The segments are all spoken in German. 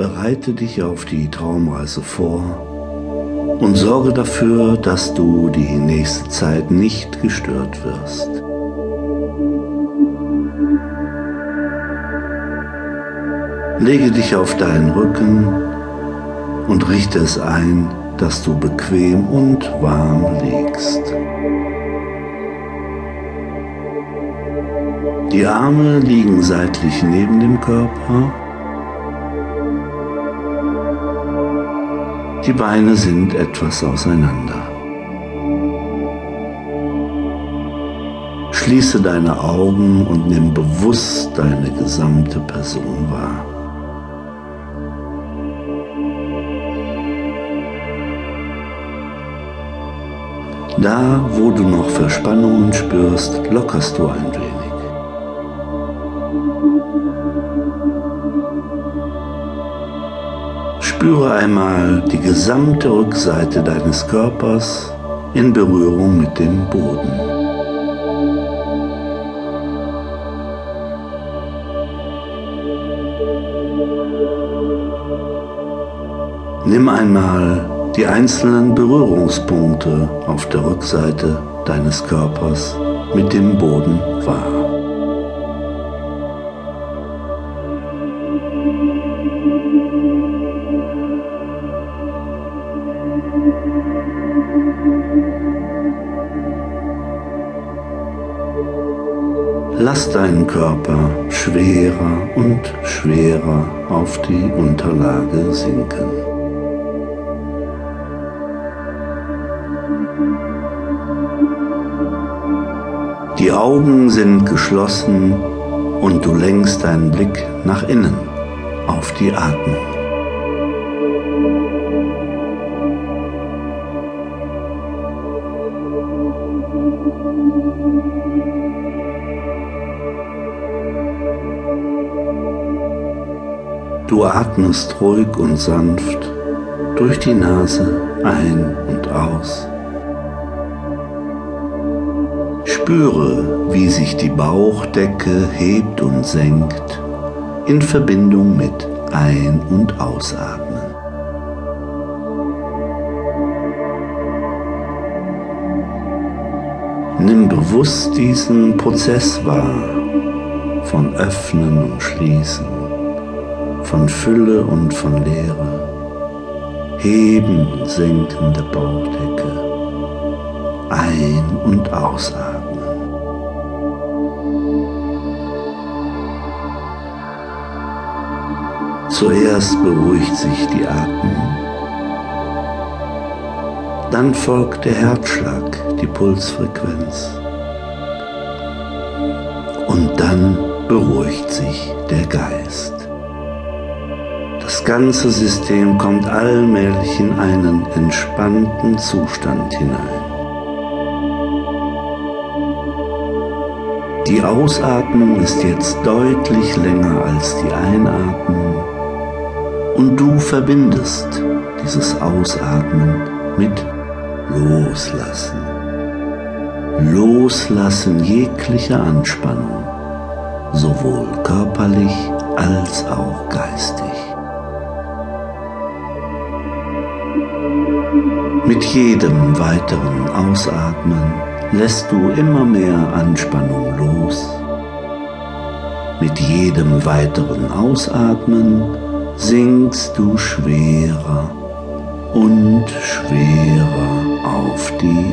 bereite dich auf die Traumreise vor und sorge dafür, dass du die nächste Zeit nicht gestört wirst. Lege dich auf deinen Rücken und richte es ein, dass du bequem und warm liegst. Die Arme liegen seitlich neben dem Körper Die Beine sind etwas auseinander. Schließe deine Augen und nimm bewusst deine gesamte Person wahr. Da, wo du noch Verspannungen spürst, lockerst du ein wenig. Spüre einmal die gesamte Rückseite deines Körpers in Berührung mit dem Boden. Nimm einmal die einzelnen Berührungspunkte auf der Rückseite deines Körpers mit dem Boden wahr. Lass deinen Körper schwerer und schwerer auf die Unterlage sinken. Die Augen sind geschlossen und du lenkst deinen Blick nach innen auf die Atmung. Du atmest ruhig und sanft durch die Nase ein und aus. Spüre, wie sich die Bauchdecke hebt und senkt in Verbindung mit Ein- und Ausatmen. Nimm bewusst diesen Prozess wahr von Öffnen und Schließen von Fülle und von Leere, Heben und Senken der Bauchdecke, ein- und ausatmen. Zuerst beruhigt sich die Atmung, dann folgt der Herzschlag, die Pulsfrequenz und dann beruhigt sich der Geist. Das ganze System kommt allmählich in einen entspannten Zustand hinein. Die Ausatmung ist jetzt deutlich länger als die Einatmung und du verbindest dieses Ausatmen mit Loslassen. Loslassen jeglicher Anspannung, sowohl körperlich als auch geistig. Mit jedem weiteren Ausatmen lässt du immer mehr Anspannung los. Mit jedem weiteren Ausatmen sinkst du schwerer und schwerer auf die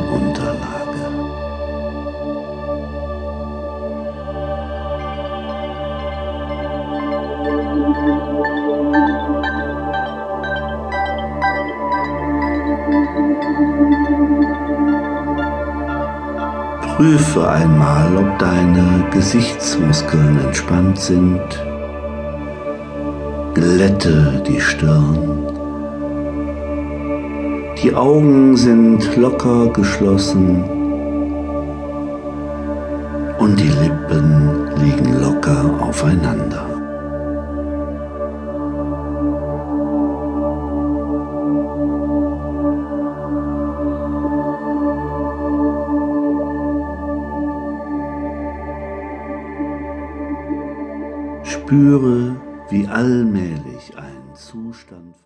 Prüfe einmal, ob deine Gesichtsmuskeln entspannt sind. Glätte die Stirn. Die Augen sind locker geschlossen Spüre, wie allmählich ein Zustand